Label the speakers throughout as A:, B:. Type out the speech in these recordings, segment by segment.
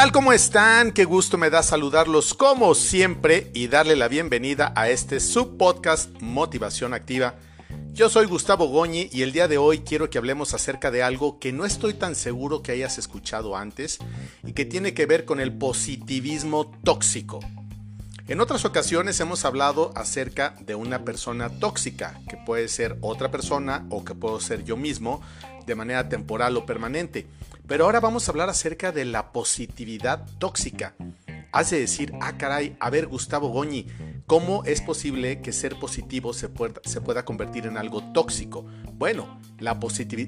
A: tal? ¿Cómo están? Qué gusto me da saludarlos como siempre y darle la bienvenida a este subpodcast Motivación Activa. Yo soy Gustavo Goñi y el día de hoy quiero que hablemos acerca de algo que no estoy tan seguro que hayas escuchado antes y que tiene que ver con el positivismo tóxico. En otras ocasiones hemos hablado acerca de una persona tóxica, que puede ser otra persona o que puedo ser yo mismo de manera temporal o permanente. Pero ahora vamos a hablar acerca de la positividad tóxica. Hace decir, ah caray, a ver Gustavo Goñi, ¿cómo es posible que ser positivo se pueda, convertir en algo tóxico? Bueno, la,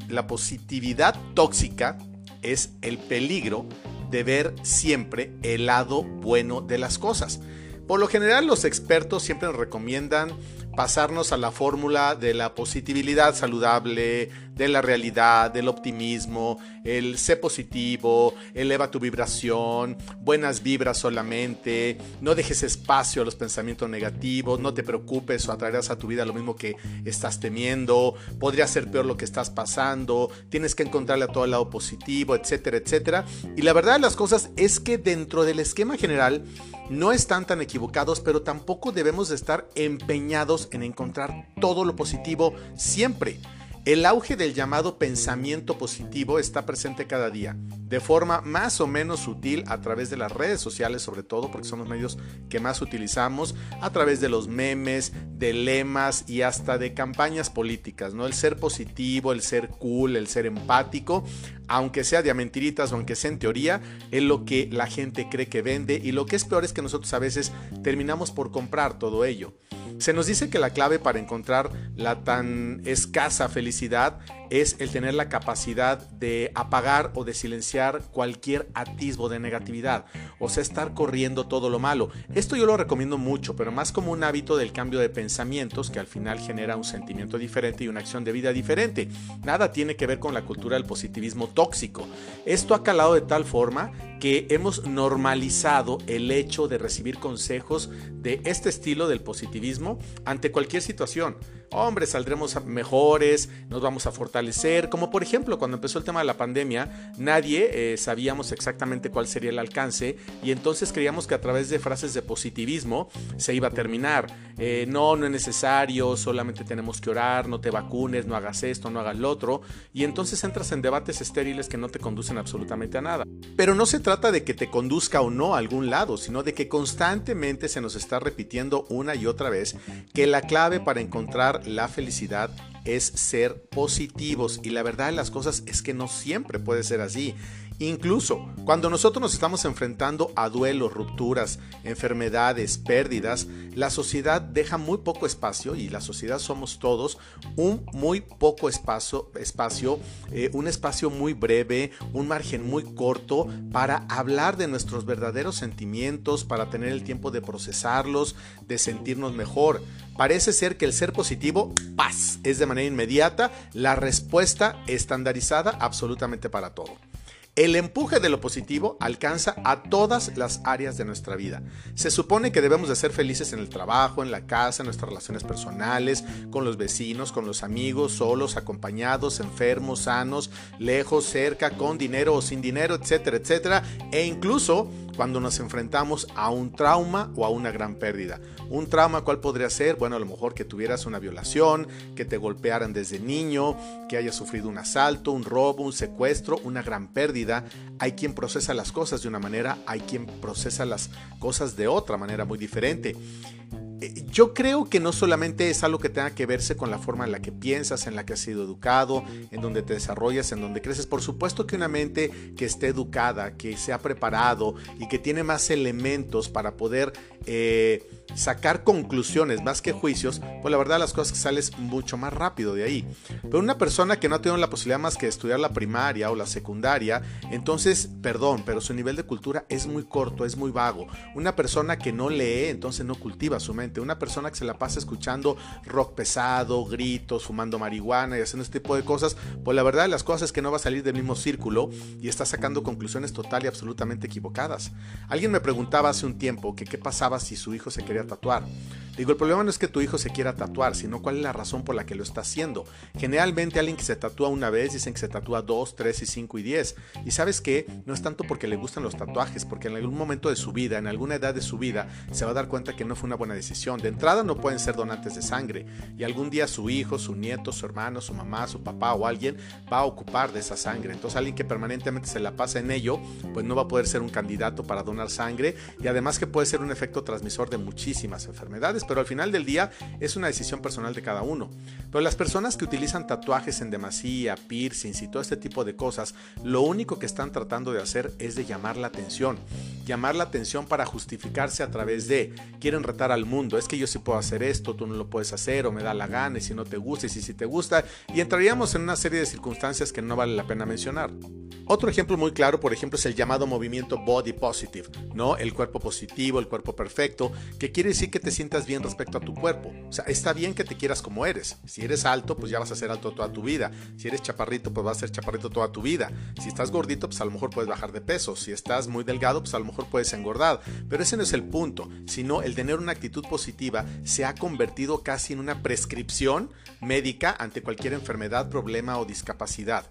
A: la positividad tóxica es el peligro de ver siempre el lado bueno de las cosas. Por lo general los expertos siempre nos recomiendan pasarnos a la fórmula de la positividad saludable, de la realidad, del optimismo, el sé positivo, eleva tu vibración, buenas vibras solamente, no dejes espacio a los pensamientos negativos, no te preocupes o atraerás a tu vida lo mismo que estás temiendo, podría ser peor lo que estás pasando, tienes que encontrarle a todo lado positivo, etcétera, etcétera. Y la verdad de las cosas es que dentro del esquema general no están tan equivocados, pero tampoco debemos de estar empeñados en encontrar todo lo positivo siempre. El auge del llamado pensamiento positivo está presente cada día, de forma más o menos sutil a través de las redes sociales, sobre todo porque son los medios que más utilizamos, a través de los memes, de lemas y hasta de campañas políticas, ¿no? El ser positivo, el ser cool, el ser empático, aunque sea de mentiritas o aunque sea en teoría, es lo que la gente cree que vende y lo que es peor es que nosotros a veces terminamos por comprar todo ello. Se nos dice que la clave para encontrar la tan escasa felicidad es el tener la capacidad de apagar o de silenciar cualquier atisbo de negatividad, o sea, estar corriendo todo lo malo. Esto yo lo recomiendo mucho, pero más como un hábito del cambio de pensamientos que al final genera un sentimiento diferente y una acción de vida diferente. Nada tiene que ver con la cultura del positivismo tóxico. Esto ha calado de tal forma que hemos normalizado el hecho de recibir consejos de este estilo del positivismo ante cualquier situación hombre, saldremos mejores, nos vamos a fortalecer, como por ejemplo cuando empezó el tema de la pandemia, nadie eh, sabíamos exactamente cuál sería el alcance y entonces creíamos que a través de frases de positivismo se iba a terminar. Eh, no, no es necesario, solamente tenemos que orar, no te vacunes, no hagas esto, no hagas lo otro, y entonces entras en debates estériles que no te conducen absolutamente a nada. Pero no se trata de que te conduzca o no a algún lado, sino de que constantemente se nos está repitiendo una y otra vez que la clave para encontrar la felicidad es ser positivos y la verdad de las cosas es que no siempre puede ser así. Incluso cuando nosotros nos estamos enfrentando a duelos, rupturas, enfermedades, pérdidas, la sociedad deja muy poco espacio y la sociedad somos todos un muy poco espacio, espacio eh, un espacio muy breve, un margen muy corto para hablar de nuestros verdaderos sentimientos, para tener el tiempo de procesarlos, de sentirnos mejor. Parece ser que el ser positivo, paz, es de manera inmediata la respuesta estandarizada absolutamente para todo. El empuje de lo positivo alcanza a todas las áreas de nuestra vida. Se supone que debemos de ser felices en el trabajo, en la casa, en nuestras relaciones personales, con los vecinos, con los amigos, solos, acompañados, enfermos, sanos, lejos, cerca, con dinero o sin dinero, etcétera, etcétera, e incluso cuando nos enfrentamos a un trauma o a una gran pérdida. Un trauma, ¿cuál podría ser? Bueno, a lo mejor que tuvieras una violación, que te golpearan desde niño, que hayas sufrido un asalto, un robo, un secuestro, una gran pérdida. Hay quien procesa las cosas de una manera, hay quien procesa las cosas de otra manera muy diferente. Eh, yo creo que no solamente es algo que tenga que verse con la forma en la que piensas, en la que has sido educado, en donde te desarrollas, en donde creces. Por supuesto que una mente que esté educada, que se ha preparado y que tiene más elementos para poder eh, sacar conclusiones más que juicios, pues la verdad las cosas que mucho más rápido de ahí. Pero una persona que no ha tenido la posibilidad más que estudiar la primaria o la secundaria, entonces, perdón, pero su nivel de cultura es muy corto, es muy vago. Una persona que no lee, entonces no cultiva su mente. Una persona que se la pasa escuchando rock pesado, gritos, fumando marihuana y haciendo este tipo de cosas, pues la verdad las cosas es que no va a salir del mismo círculo y está sacando conclusiones total y absolutamente equivocadas. Alguien me preguntaba hace un tiempo que qué pasaba si su hijo se quería tatuar. Digo, el problema no es que tu hijo se quiera tatuar, sino cuál es la razón por la que lo está haciendo. Generalmente alguien que se tatúa una vez dicen que se tatúa dos, tres y cinco y diez. Y sabes que no es tanto porque le gustan los tatuajes, porque en algún momento de su vida, en alguna edad de su vida, se va a dar cuenta que no fue una buena decisión. De entrada no pueden ser donantes de sangre y algún día su hijo, su nieto, su hermano, su mamá, su papá o alguien va a ocupar de esa sangre. Entonces alguien que permanentemente se la pasa en ello, pues no va a poder ser un candidato para donar sangre y además que puede ser un efecto transmisor de muchísimas enfermedades, pero al final del día es una decisión personal de cada uno. Pero las personas que utilizan tatuajes en demasía, piercings y todo este tipo de cosas, lo único que están tratando de hacer es de llamar la atención. Llamar la atención para justificarse a través de, quieren retar al mundo, es que yo sí puedo hacer esto, tú no lo puedes hacer o me da la gana y si no te gusta y si te gusta, y entraríamos en una serie de circunstancias que no vale la pena mencionar. Otro ejemplo muy claro, por ejemplo, es el llamado movimiento body positive, ¿no? El cuerpo positivo, el cuerpo perfecto, que quiere decir que te sientas bien respecto a tu cuerpo. O sea, está bien que te quieras como eres. Si eres alto, pues ya vas a ser alto toda tu vida. Si eres chaparrito, pues vas a ser chaparrito toda tu vida. Si estás gordito, pues a lo mejor puedes bajar de peso. Si estás muy delgado, pues a lo mejor puedes engordar. Pero ese no es el punto, sino el tener una actitud positiva se ha convertido casi en una prescripción médica ante cualquier enfermedad, problema o discapacidad.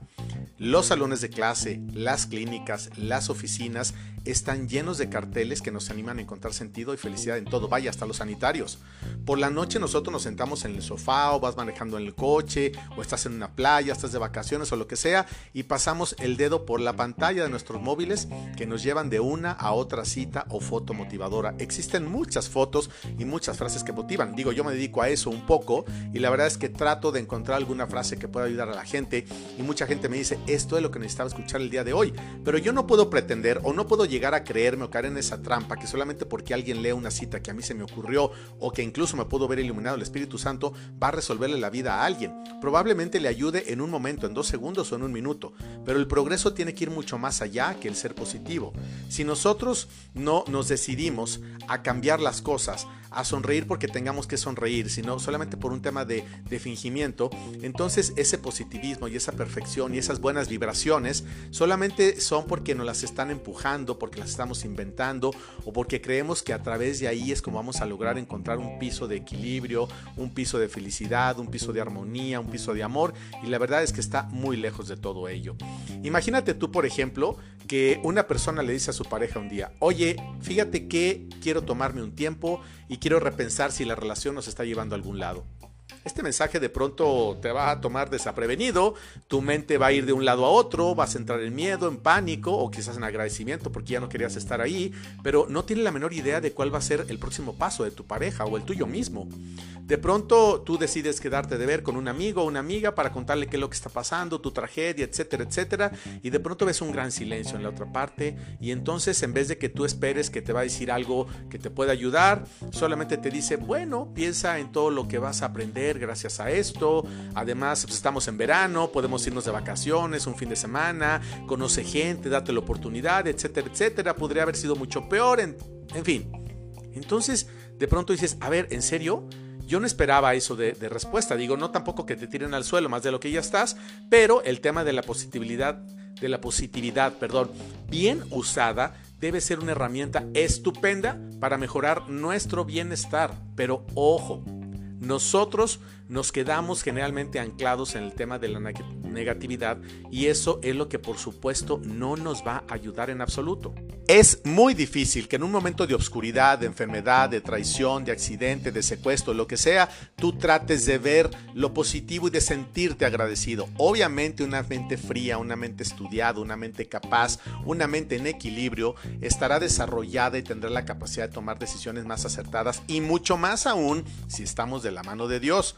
A: Los salones de clase, las clínicas, las oficinas están llenos de carteles que nos animan a encontrar sentido y felicidad en todo, vaya, hasta los sanitarios. Por la noche nosotros nos sentamos en el sofá o vas manejando en el coche o estás en una playa, estás de vacaciones o lo que sea y pasamos el dedo por la pantalla de nuestros móviles que nos llevan de una a otra cita o foto motivadora. Existen muchas fotos y muchas frases que motivan. Digo, yo me dedico a eso un poco y la verdad es que trato de encontrar alguna frase que pueda ayudar a la gente y mucha gente me dice, esto es lo que necesitaba escuchar el día de hoy. Pero yo no puedo pretender o no puedo llegar a creerme o caer en esa trampa que solamente porque alguien lee una cita que a mí se me ocurrió o que incluso me puedo ver iluminado el Espíritu Santo va a resolverle la vida a alguien. Probablemente le ayude en un momento, en dos segundos o en un minuto. Pero el progreso tiene que ir mucho más allá que el ser positivo. Si nosotros no nos decidimos a cambiar las cosas, a sonreír porque tengamos que sonreír, sino solamente por un tema de, de fingimiento, entonces ese positivismo y esa perfección y esas buenas vibraciones solamente son porque nos las están empujando, porque las estamos inventando o porque creemos que a través de ahí es como vamos a lograr encontrar un piso de equilibrio, un piso de felicidad, un piso de armonía, un piso de amor y la verdad es que está muy lejos de todo ello. Imagínate tú, por ejemplo, que una persona le dice a su pareja un día, oye, fíjate que quiero tomarme un tiempo y quiero repensar si la relación nos está llevando a algún lado. Este mensaje de pronto te va a tomar desaprevenido, tu mente va a ir de un lado a otro, vas a entrar en miedo, en pánico o quizás en agradecimiento porque ya no querías estar ahí, pero no tiene la menor idea de cuál va a ser el próximo paso de tu pareja o el tuyo mismo. De pronto tú decides quedarte de ver con un amigo o una amiga para contarle qué es lo que está pasando, tu tragedia, etcétera, etcétera, y de pronto ves un gran silencio en la otra parte y entonces en vez de que tú esperes que te va a decir algo que te pueda ayudar, solamente te dice, bueno, piensa en todo lo que vas a aprender gracias a esto, además pues, estamos en verano, podemos irnos de vacaciones un fin de semana, conoce gente, date la oportunidad, etcétera, etcétera, podría haber sido mucho peor, en, en fin. Entonces, de pronto dices, a ver, ¿en serio? Yo no esperaba eso de, respuesta. Digo, no tampoco que te tiren al suelo más de lo que ya estás, pero el tema de la positividad, de la positividad, perdón, bien usada, debe ser una herramienta estupenda para mejorar nuestro bienestar. Pero ojo, nosotros nos quedamos generalmente anclados en el tema de la negatividad y eso es lo que por supuesto no nos va a ayudar en absoluto. Es muy difícil que en un momento de obscuridad, de enfermedad, de traición, de accidente, de secuestro, lo que sea, tú trates de ver lo positivo y de sentirte agradecido. Obviamente una mente fría, una mente estudiada, una mente capaz, una mente en equilibrio estará desarrollada y tendrá la capacidad de tomar decisiones más acertadas y mucho más aún si estamos de la mano de Dios.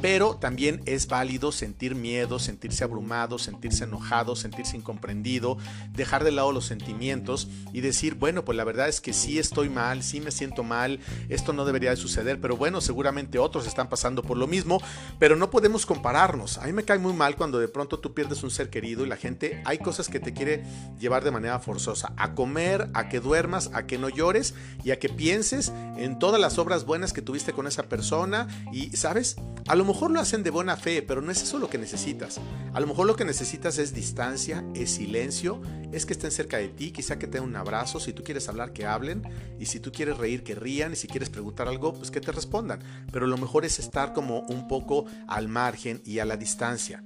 A: Pero también es válido sentir miedo, sentirse abrumado, sentirse enojado, sentirse incomprendido, dejar de lado los sentimientos y decir, bueno, pues la verdad es que sí estoy mal, sí me siento mal, esto no debería de suceder, pero bueno, seguramente otros están pasando por lo mismo, pero no podemos compararnos. A mí me cae muy mal cuando de pronto tú pierdes un ser querido y la gente, hay cosas que te quiere llevar de manera forzosa, a comer, a que duermas, a que no llores y a que pienses en todas las obras buenas que tuviste con esa persona y, ¿sabes? Lo mejor lo hacen de buena fe, pero no es eso lo que necesitas. A lo mejor lo que necesitas es distancia, es silencio, es que estén cerca de ti, quizá que te un abrazo, si tú quieres hablar, que hablen, y si tú quieres reír, que rían, y si quieres preguntar algo, pues que te respondan. Pero lo mejor es estar como un poco al margen y a la distancia.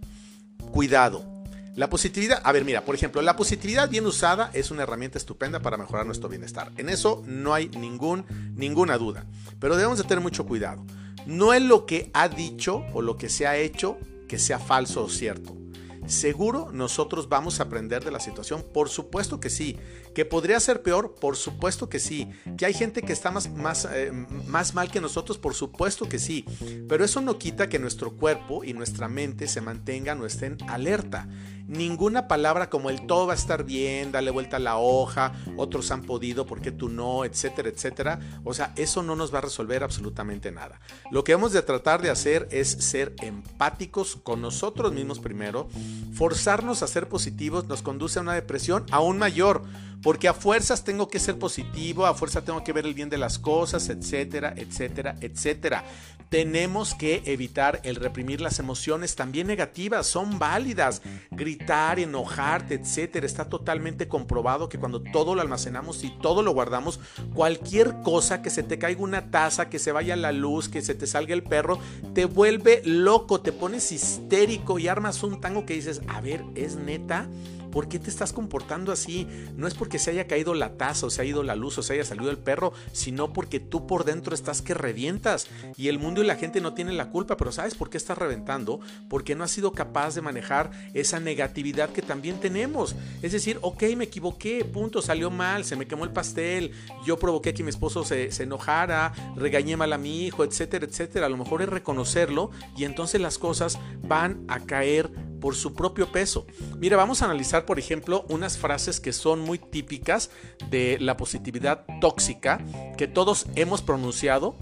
A: Cuidado, la positividad, a ver, mira, por ejemplo, la positividad bien usada es una herramienta estupenda para mejorar nuestro bienestar. En eso no hay ningún, ninguna duda. Pero debemos de tener mucho cuidado. No es lo que ha dicho o lo que se ha hecho que sea falso o cierto. ¿Seguro nosotros vamos a aprender de la situación? Por supuesto que sí. ¿Que podría ser peor? Por supuesto que sí. ¿Que hay gente que está más, más, eh, más mal que nosotros? Por supuesto que sí. Pero eso no quita que nuestro cuerpo y nuestra mente se mantengan o estén alerta ninguna palabra como el todo va a estar bien, dale vuelta a la hoja, otros han podido, ¿por qué tú no? etcétera, etcétera. O sea, eso no nos va a resolver absolutamente nada. Lo que hemos de tratar de hacer es ser empáticos con nosotros mismos primero. Forzarnos a ser positivos nos conduce a una depresión aún mayor, porque a fuerzas tengo que ser positivo, a fuerza tengo que ver el bien de las cosas, etcétera, etcétera, etcétera. Tenemos que evitar el reprimir las emociones también negativas, son válidas. Gritar, enojarte, etcétera, está totalmente comprobado que cuando todo lo almacenamos y todo lo guardamos, cualquier cosa que se te caiga una taza, que se vaya la luz, que se te salga el perro, te vuelve loco, te pones histérico y armas un tango que dices, a ver, ¿es neta? ¿Por qué te estás comportando así? No es porque se haya caído la taza o se ha ido la luz o se haya salido el perro, sino porque tú por dentro estás que revientas y el mundo y la gente no tienen la culpa, pero ¿sabes por qué estás reventando? Porque no has sido capaz de manejar esa negatividad que también tenemos. Es decir, ok, me equivoqué, punto, salió mal, se me quemó el pastel, yo provoqué que mi esposo se, se enojara, regañé mal a mi hijo, etcétera, etcétera. A lo mejor es reconocerlo y entonces las cosas van a caer por su propio peso. Mira, vamos a analizar, por ejemplo, unas frases que son muy típicas de la positividad tóxica que todos hemos pronunciado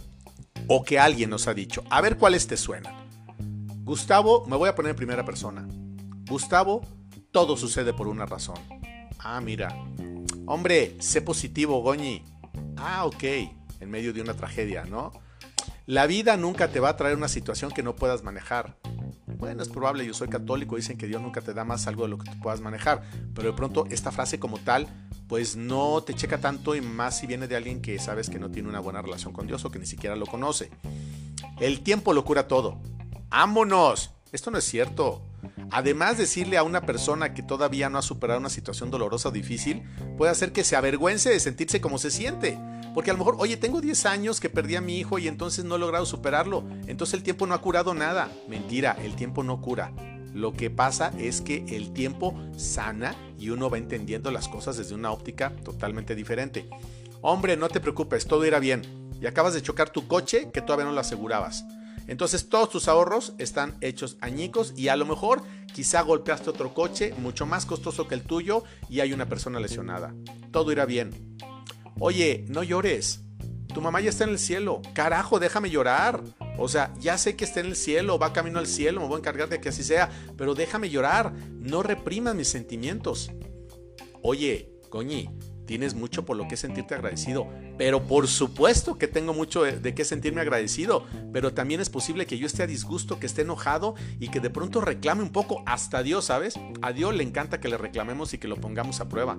A: o que alguien nos ha dicho. A ver cuáles te suenan. Gustavo, me voy a poner en primera persona. Gustavo, todo sucede por una razón. Ah, mira. Hombre, sé positivo, Goñi. Ah, ok. En medio de una tragedia, ¿no? La vida nunca te va a traer una situación que no puedas manejar bueno, es probable, yo soy católico, dicen que Dios nunca te da más algo de lo que tú puedas manejar, pero de pronto esta frase como tal, pues no te checa tanto y más si viene de alguien que sabes que no tiene una buena relación con Dios o que ni siquiera lo conoce. El tiempo lo cura todo. ¡Ámonos! Esto no es cierto. Además, decirle a una persona que todavía no ha superado una situación dolorosa o difícil puede hacer que se avergüence de sentirse como se siente. Porque a lo mejor, oye, tengo 10 años que perdí a mi hijo y entonces no he logrado superarlo. Entonces el tiempo no ha curado nada. Mentira, el tiempo no cura. Lo que pasa es que el tiempo sana y uno va entendiendo las cosas desde una óptica totalmente diferente. Hombre, no te preocupes, todo irá bien. Y acabas de chocar tu coche que todavía no lo asegurabas. Entonces todos tus ahorros están hechos añicos y a lo mejor quizá golpeaste otro coche mucho más costoso que el tuyo y hay una persona lesionada. Todo irá bien. Oye, no llores. Tu mamá ya está en el cielo. Carajo, déjame llorar. O sea, ya sé que está en el cielo, va camino al cielo, me voy a encargar de que así sea, pero déjame llorar. No reprimas mis sentimientos. Oye, coñi, tienes mucho por lo que sentirte agradecido. Pero por supuesto que tengo mucho de, de, qué sentirme agradecido. Pero también es posible que yo esté a disgusto, que esté enojado y que de pronto reclame un poco hasta Dios, ¿sabes? A Dios le encanta que le reclamemos y que lo pongamos a prueba.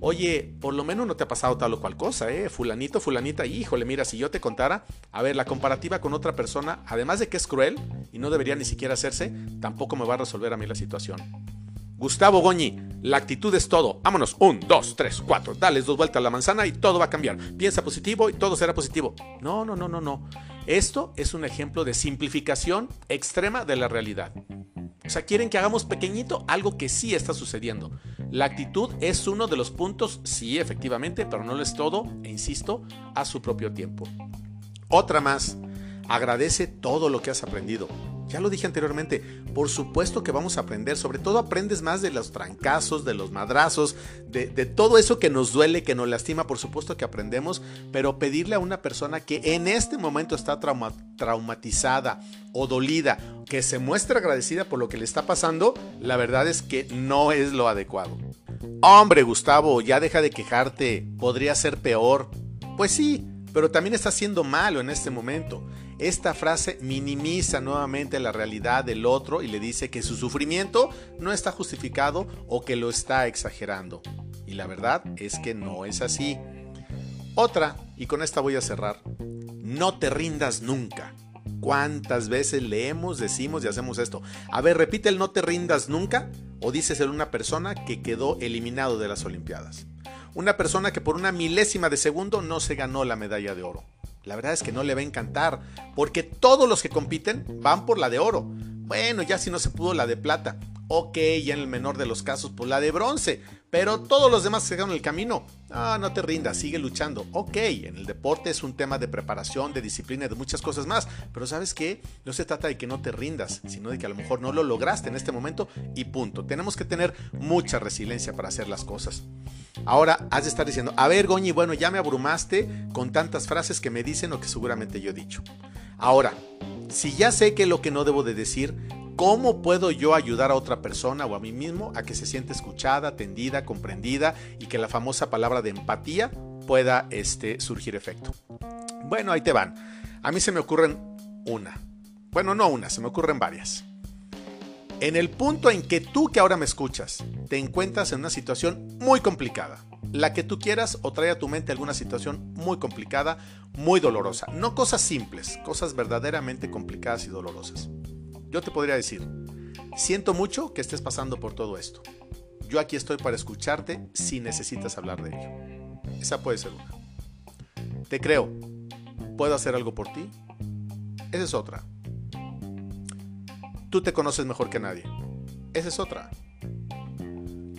A: Oye, por lo menos no te ha pasado tal o cual cosa, ¿eh? Fulanito, fulanita, híjole, mira, si yo te contara, a ver, la comparativa con otra persona, además de que es cruel y no debería ni siquiera hacerse, tampoco me va a resolver a mí la situación. Gustavo Goñi, la actitud es todo. Vámonos, un, dos, tres, cuatro. Dales dos vueltas a la manzana y todo va a cambiar. Piensa positivo y todo será positivo. No, no, no, no, no. Esto es un ejemplo de simplificación extrema de la realidad. O sea, quieren que hagamos pequeñito algo que sí está sucediendo. La actitud es uno de los puntos, sí, efectivamente, pero no lo es todo, e insisto, a su propio tiempo. Otra más, agradece todo lo que has aprendido. Ya lo dije anteriormente, por supuesto que vamos a aprender, sobre todo aprendes más de los trancazos, de los madrazos, de, todo eso que nos duele, que nos lastima, por supuesto que aprendemos, pero pedirle a una persona que en este momento está traumatizada o dolida, que se muestre agradecida por lo que le está pasando, la verdad es que no es lo adecuado. Hombre, Gustavo, ya deja de quejarte, podría ser peor. Pues sí, pero también está siendo malo en este momento. Esta frase minimiza nuevamente la realidad del otro y le dice que su sufrimiento no está justificado o que lo está exagerando. Y la verdad es que no es así. Otra, y con esta voy a cerrar, no te rindas nunca. ¿Cuántas veces leemos, decimos y hacemos esto? A ver, repite el no te rindas nunca o dices en una persona que quedó eliminado de las Olimpiadas. Una persona que por una milésima de segundo no se ganó la medalla de oro. La verdad es que no le va a encantar, porque todos los que compiten van por la de oro. Bueno, ya si no se pudo la de plata. Ok, ya en el menor de los casos, por la de bronce. Pero todos los demás se quedaron en el camino. Ah, no te rindas, sigue luchando. Ok, en el deporte es un tema de preparación, de disciplina y de muchas cosas más. Pero sabes qué? No se trata de que no te rindas, sino de que a lo mejor no lo lograste en este momento y punto. Tenemos que tener mucha resiliencia para hacer las cosas. Ahora has de estar diciendo, a ver, Goñi, bueno, ya me abrumaste con tantas frases que me dicen o que seguramente yo he dicho. Ahora, si ya sé que lo que no debo de decir, ¿Cómo puedo yo ayudar a otra persona o a mí mismo a que se sienta escuchada, atendida, comprendida y que la famosa palabra de empatía pueda este, surgir efecto? Bueno, ahí te van. A mí se me ocurren una. Bueno, no una, se me ocurren varias. En el punto en que tú que ahora me escuchas te encuentras en una situación muy complicada, la que tú quieras o trae a tu mente alguna situación muy complicada, muy dolorosa, no cosas simples, cosas verdaderamente complicadas y dolorosas. Yo te podría decir, siento mucho que estés pasando por todo esto. Yo aquí estoy para escucharte si necesitas hablar de ello. Esa puede ser una. Te creo. ¿Puedo hacer algo por ti? Esa es otra. Tú te conoces mejor que nadie. Esa es otra.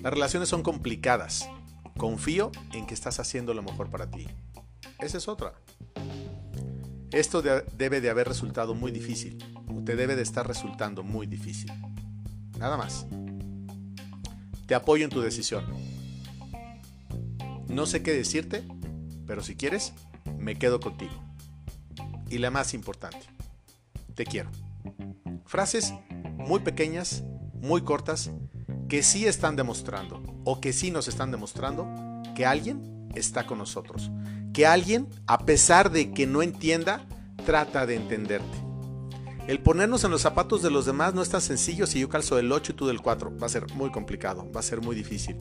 A: Las relaciones son complicadas. Confío en que estás haciendo lo mejor para ti. Esa es otra. Esto debe de haber resultado muy difícil, te debe de estar resultando muy difícil. Nada más. Te apoyo en tu decisión. No sé qué decirte, pero si quieres, me quedo contigo. Y la más importante, te quiero. Frases muy pequeñas, muy cortas, que sí están demostrando, o que sí nos están demostrando, que alguien está con nosotros, que alguien, a pesar de que no entienda, trata de entenderte. El ponernos en los zapatos de los demás no es tan sencillo si yo calzo del 8 y tú del 4. Va a ser muy complicado, va a ser muy difícil.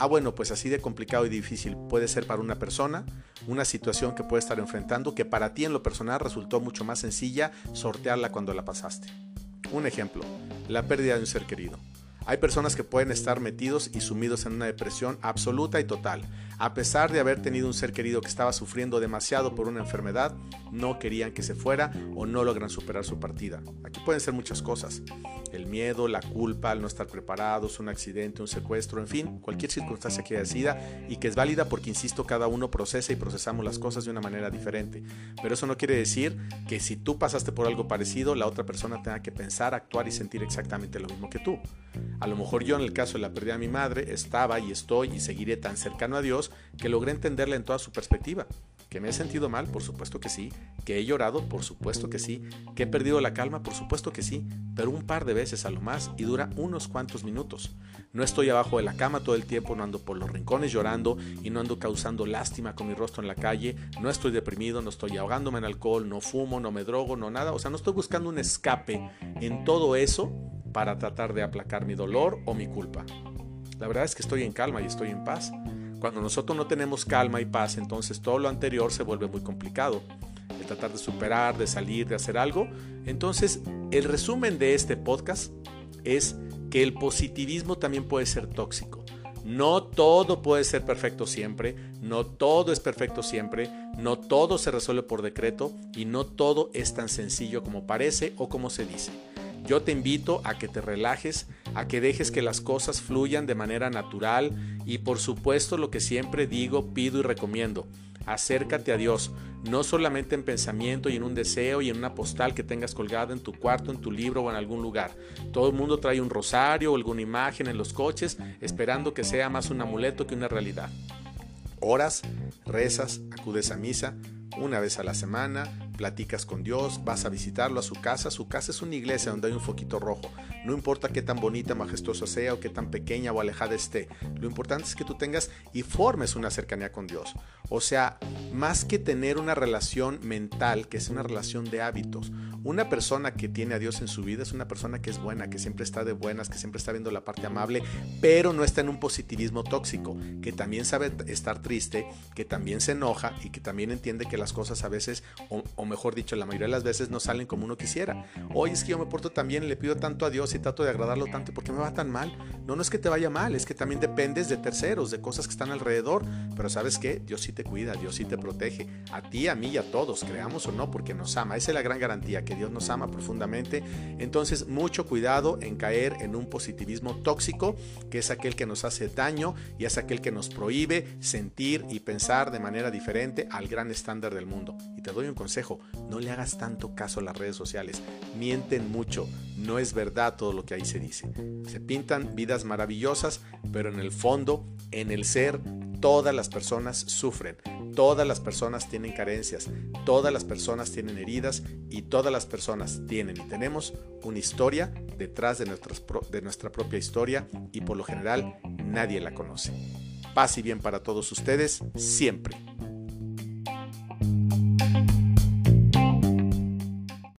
A: Ah, bueno, pues así de complicado y difícil puede ser para una persona, una situación que puede estar enfrentando, que para ti en lo personal resultó mucho más sencilla sortearla cuando la pasaste. Un ejemplo, la pérdida de un ser querido. Hay personas que pueden estar metidos y sumidos en una depresión absoluta y total. A pesar de haber tenido un ser querido que estaba sufriendo demasiado por una enfermedad, no querían que se fuera o no logran superar su partida. Aquí pueden ser muchas cosas. El miedo, la culpa, el no estar preparados, un accidente, un secuestro, en fin, cualquier circunstancia que haya sido y que es válida porque, insisto, cada uno procesa y procesamos las cosas de una manera diferente. Pero eso no quiere decir que si tú pasaste por algo parecido, la otra persona tenga que pensar, actuar y sentir exactamente lo mismo que tú. A lo mejor yo en el caso de la pérdida de mi madre estaba y estoy y seguiré tan cercano a Dios que logré entenderla en toda su perspectiva. ¿Que me he sentido mal? Por supuesto que sí. ¿Que he llorado? Por supuesto que sí. ¿Que he perdido la calma? Por supuesto que sí. Pero un par de veces a lo más y dura unos cuantos minutos. No estoy abajo de la cama todo el tiempo, no ando por los rincones llorando y no ando causando lástima con mi rostro en la calle. No estoy deprimido, no estoy ahogándome en alcohol, no fumo, no me drogo, no nada. O sea, no estoy buscando un escape en todo eso para tratar de aplacar mi dolor o mi culpa. La verdad es que estoy en calma y estoy en paz. Cuando nosotros no tenemos calma y paz, entonces todo lo anterior se vuelve muy complicado. El tratar de superar, de salir, de hacer algo. Entonces, el resumen de este podcast es que el positivismo también puede ser tóxico. No todo puede ser perfecto siempre, no todo es perfecto siempre, no todo se resuelve por decreto y no todo es tan sencillo como parece o como se dice. Yo te invito a que te relajes, a que dejes que las cosas fluyan de manera natural y por supuesto lo que siempre digo, pido y recomiendo. Acércate a Dios, no solamente en pensamiento y en un deseo y en una postal que tengas colgada en tu cuarto, en tu libro o en algún lugar. Todo el mundo trae un rosario o alguna imagen en los coches esperando que sea más un amuleto que una realidad. Oras, rezas, acudes a misa una vez a la semana, platicas con Dios, vas a visitarlo a su casa. Su casa es una iglesia donde hay un foquito rojo. No importa qué tan bonita, majestuosa sea o qué tan pequeña o alejada esté. Lo importante es que tú tengas y formes una cercanía con Dios. O sea, más que tener una relación mental, que es una relación de hábitos. Una persona que tiene a Dios en su vida es una persona que es buena, que siempre está de buenas, que siempre está viendo la parte amable, pero no está en un positivismo tóxico, que también sabe estar triste, que también se enoja y que también entiende que las cosas a veces, o, mejor dicho, la mayoría de las veces no salen como uno quisiera. Hoy es que yo me porto tan bien, le pido tanto a Dios y trato de agradarlo tanto, ¿por qué me va tan mal? No, no es que te vaya mal, es que también dependes de terceros, de cosas que están alrededor, pero sabes que Dios sí te cuida, Dios sí te protege, a ti, a mí y a todos, creamos o no, porque nos ama. Esa es la gran garantía, que Dios nos ama profundamente. Entonces, mucho cuidado en caer en un positivismo tóxico, que es aquel que nos hace daño y es aquel que nos prohíbe sentir y pensar de manera diferente al gran estándar del mundo. Y te doy un consejo, no le hagas tanto caso a las redes sociales. Mienten mucho, no es verdad todo lo que ahí se dice. Se pintan vidas maravillosas, pero en el fondo, en el ser, todas las personas sufren, todas las personas tienen carencias, todas las personas tienen heridas y todas las personas tienen y tenemos una historia detrás de, nuestra propia historia y por lo general nadie la conoce. Paz y bien para todos ustedes siempre.